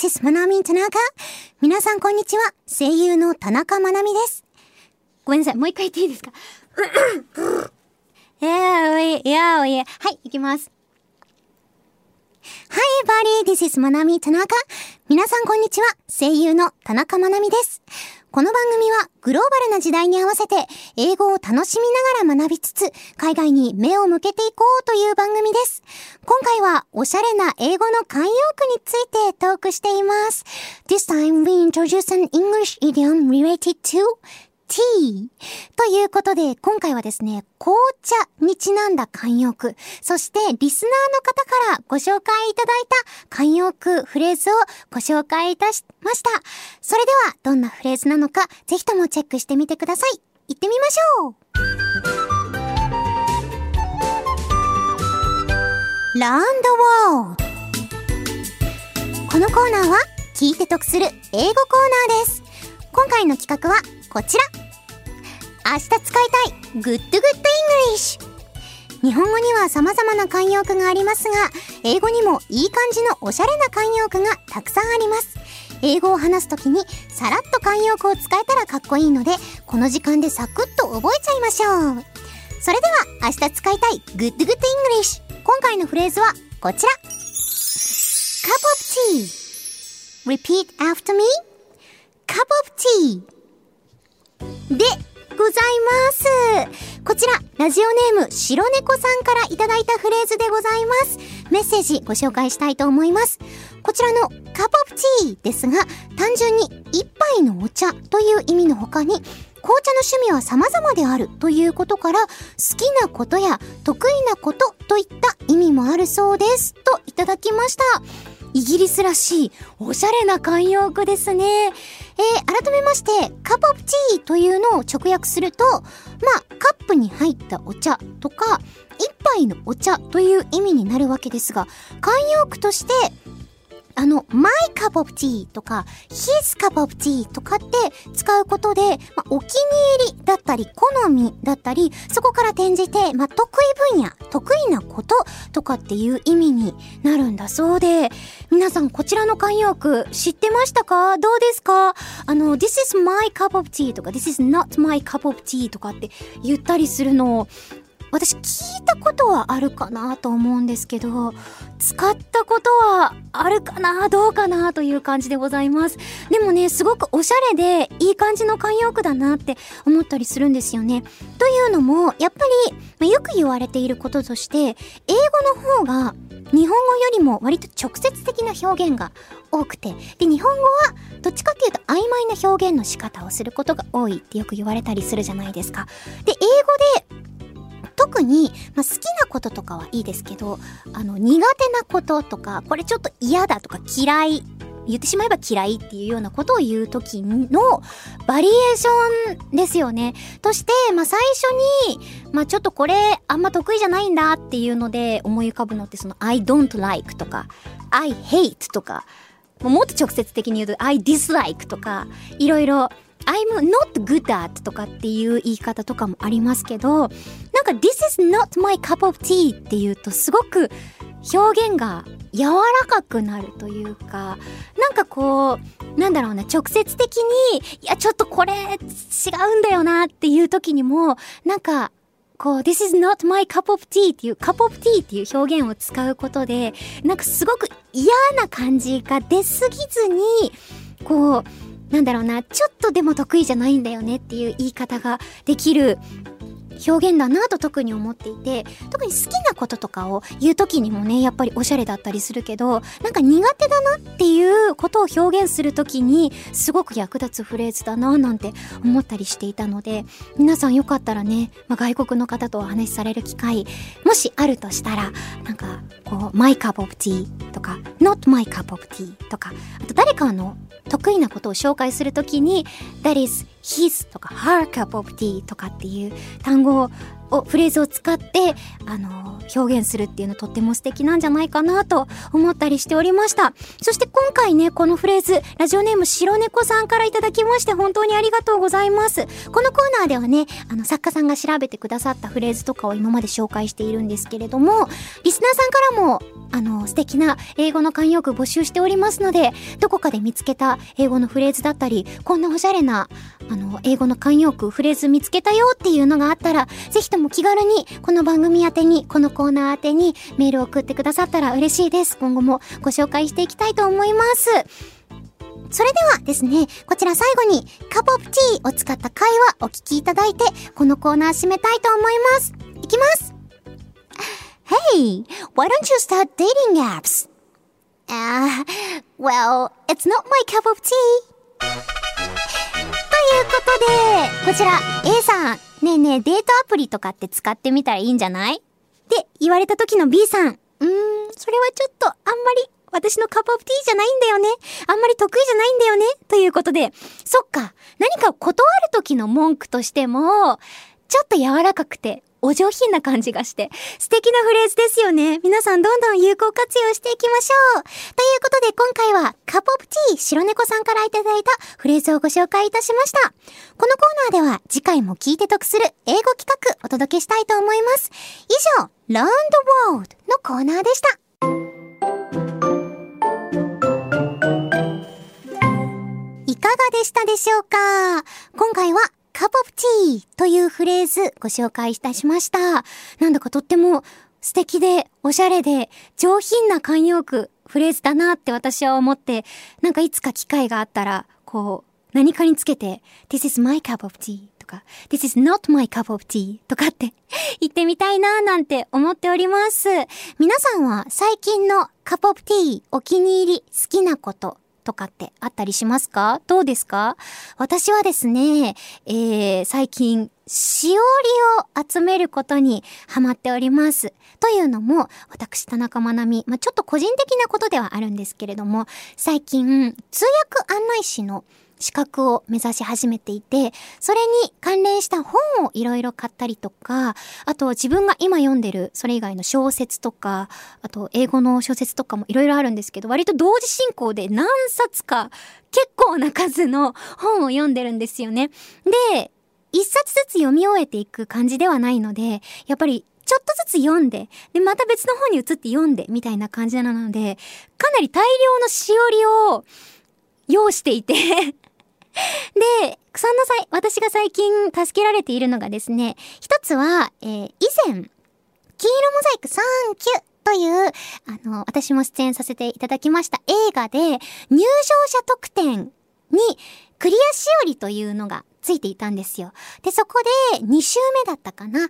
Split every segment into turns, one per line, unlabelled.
this is まなみん田中。皆さんこんにちは。声優の田中まなみです。ごめんなさい。もう一回言っていいですか？い やおい、いやおい。はい、行きます。Hi everybody, this is まなみ田中。皆さんこんにちは。声優の田中まなみです。この番組はグローバルな時代に合わせて英語を楽しみながら学びつつ海外に目を向けていこうという番組です。今回はおしゃれな英語の慣用句についてトークしています。This time we introduce an English idiom related to tea ということで、今回はですね、紅茶にちなんだ慣用句、そしてリスナーの方からご紹介いただいた慣用句、フレーズをご紹介いたしました。それでは、どんなフレーズなのか、ぜひともチェックしてみてください。行ってみましょう Learn the World このコーナーは、聞いて得する英語コーナーです。今回の企画はこちら明日使いたい。Good Good English 日本語には様々な慣用句がありますが、英語にもいい感じのおしゃれな慣用句がたくさんあります。英語を話すときにさらっと慣用句を使えたらかっこいいので、この時間でサクッと覚えちゃいましょう。それでは明日使いたい Good Good English 今回のフレーズはこちら。Cup of tea Repeat after me Cup of tea でございます。こちら、ラジオネーム、白猫さんからいただいたフレーズでございます。メッセージご紹介したいと思います。こちらのカップオブティーですが、単純に一杯のお茶という意味の他に、紅茶の趣味は様々であるということから、好きなことや得意なことといった意味もあるそうです。といただきました。イギリスらしいおしゃれな慣用句ですね。えー、改めまして、カポプオブティーというのを直訳すると、まあ、カップに入ったお茶とか、一杯のお茶という意味になるわけですが、慣用句として、あの、my cup of tea とか his cup of tea とかって使うことで、まあ、お気に入りだったり、好みだったり、そこから転じて、まあ、得意分野、得意なこととかっていう意味になるんだそうで、皆さんこちらの慣用句知ってましたか？どうですか？あの、this is my cup of tea とか this is not my cup of tea とかって言ったりするの。私聞いたことはあるかなと思うんですけど、使ったことはあるかなどうかなという感じでございます。でもね、すごくおしゃれでいい感じの慣用句だなって思ったりするんですよね。というのも、やっぱり、ま、よく言われていることとして、英語の方が日本語よりも割と直接的な表現が多くて、で、日本語はどっちかっていうと曖昧な表現の仕方をすることが多いってよく言われたりするじゃないですか。で、英語で特に、まあ、好きなこととかはいいですけど、あの、苦手なこととか、これちょっと嫌だとか嫌い、言ってしまえば嫌いっていうようなことを言うときのバリエーションですよね。として、まあ、最初に、まあ、ちょっとこれあんま得意じゃないんだっていうので思い浮かぶのってその I don't like とか I hate とか、もっと直接的に言うと I dislike とか、いろいろ I'm not good at とかっていう言い方とかもありますけど、なんか This is not my cup of tea っていうとすごく表現が柔らかくなるというか、なんかこう、なんだろうな、直接的に、いや、ちょっとこれ違うんだよなっていう時にも、なんか、こう、this is not my cup of tea っていう、cup of tea っていう表現を使うことで、なんかすごく嫌な感じが出すぎずに、こう、なんだろうな、ちょっとでも得意じゃないんだよねっていう言い方ができる表現だなと特に思っていて、特に好きなこととかを言う時にもね、やっぱりおしゃれだったりするけど、なんか苦手だなっていうことを表現する時に、すごく役立つフレーズだななんて思ったりしていたので、皆さんよかったらね、まあ、外国の方とお話しされる機会、ももしあるとしたら、なんか、こう、my cup of tea とか、not my cup of tea とか、あと誰かの得意なことを紹介するときに、that is his とか her cup of tea とかっていう単語をを、フレーズを使って、あの、表現するっていうのとっても素敵なんじゃないかなと思ったりしておりました。そして今回ね、このフレーズ、ラジオネーム白猫さんからいただきまして本当にありがとうございます。このコーナーではね、あの、作家さんが調べてくださったフレーズとかを今まで紹介しているんですけれども、リスナーさんからも、あの、素敵な英語の慣用句募集しておりますので、どこかで見つけた英語のフレーズだったり、こんなおしゃれな、あの、英語の慣用句、フレーズ見つけたよっていうのがあったら、ぜひとも気軽に、この番組宛てに、このコーナー宛てにメールを送ってくださったら嬉しいです。今後もご紹介していきたいと思います。それではですね、こちら最後にカップティーを使った会話お聞きいただいて、このコーナー締めたいと思います。いきます Hey, why don't you start dating apps? Ah, uh, well, it's not my cup of tea. ということで、こちら A さん、ねえねえデートアプリとかって使ってみたらいいんじゃない？って言われた時の B さん、うーん、それはちょっとあんまり私のカップオブティーじゃないんだよね。あんまり得意じゃないんだよね。ということで、そっか、何か断る時の文句としても、ちょっと柔らかくてお上品な感じがして、素敵なフレーズですよね。皆さんどんどん有効活用していきましょう。ということで今回はカップオブティー白猫さんからいただいたフレーズをご紹介いたしました。このコーナーでは次回も聞いて得する英語企画お届けしたいと思います。以上、Learn the World のコーナーでした。いかがでしたでしょうか？というフレーズご紹介いたしました。なんだかとっても素敵でおしゃれで上品な慣用句フレーズだなって私は思って、なんかいつか機会があったら、こう、何かにつけて、This is my cup of tea とか、This is not my cup of tea とかって 言ってみたいななんて思っております。皆さんは最近のカップオブティーお気に入り好きなこととかってあったりしますか？どうですか？私はですね、えー、最近、しおりを集めることにハマっております。というのも、私、田中まなみ、まあ、ちょっと個人的なことではあるんですけれども、最近、通訳案内士の資格を目指し始めていて、それに関連した本をいろいろ買ったりとか、あと自分が今読んでるそれ以外の小説とか、あと英語の小説とかもいろいろあるんですけど、割と同時進行で何冊か結構な数の本を読んでるんですよね。で、一冊ずつ読み終えていく感じではないので、やっぱりちょっとずつ読んで、で、また別の本に移って読んで、みたいな感じなので、かなり大量のしおりを用していてで、そんなさい、私が最近助けられているのがですね、一つは、えー、以前、金色モザイクサンキュという、あの、私も出演させていただきました映画で、入場者特典に、クリアしおりというのがついていたんですよ。で、そこで2週目だったかな。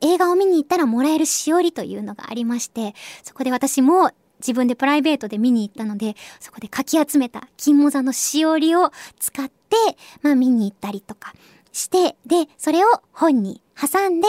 映画を見に行ったらもらえるしおりというのがありまして、そこで私も自分でプライベートで見に行ったので、そこでかき集めた金モザのしおりを使って、まあ見に行ったりとかして、で、それを本に挟んで、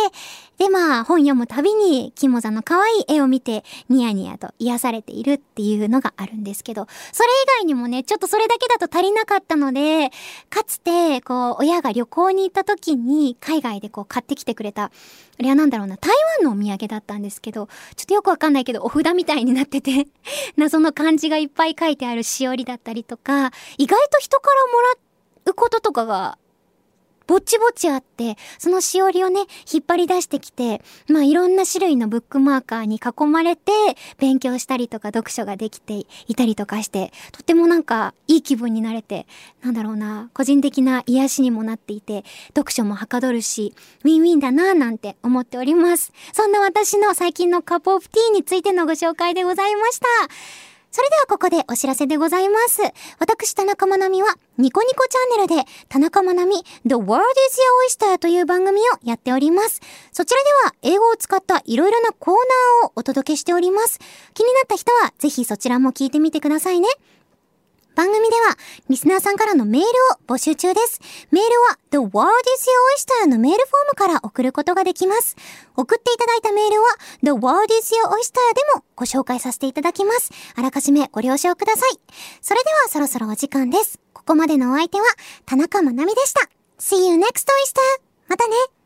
で、まあ、本読むたびに、キモザの可愛い絵を見て、ニヤニヤと癒されているっていうのがあるんですけど、それ以外にもね、ちょっとそれだけだと足りなかったので、かつて、こう、親が旅行に行った時に、海外でこう、買ってきてくれた、あれはなんだろうな、台湾のお土産だったんですけど、ちょっとよくわかんないけど、お札みたいになってて 謎の漢字がいっぱい書いてあるしおりだったりとか、意外と人からもらうこととかがぼちぼちあって、そのしおりをね、引っ張り出してきて、まあいろんな種類のブックマーカーに囲まれて、勉強したりとか読書ができていたりとかして、とってもなんかいい気分になれて、なんだろうな、個人的な癒しにもなっていて、読書もはかどるし、ウィンウィンだなぁなんて思っております。そんな私の最近のカップオフティーについてのご紹介でございました。それではここでお知らせでございます。私、田中まなみは、ニコニコチャンネルで、田中まなみ、The World is Your Oyster という番組をやっております。そちらでは、英語を使った色々なコーナーをお届けしております。気になった人は、ぜひそちらも聞いてみてくださいね。番組では、リスナーさんからのメールを募集中です。メールは、The World is Your Oyster のメールフォームから送ることができます。送っていただいたメールは、The World is Your Oyster でもご紹介させていただきます。あらかじめご了承ください。それではそろそろお時間です。ここまでのお相手は、田中まなみでした。See you next oyster! またね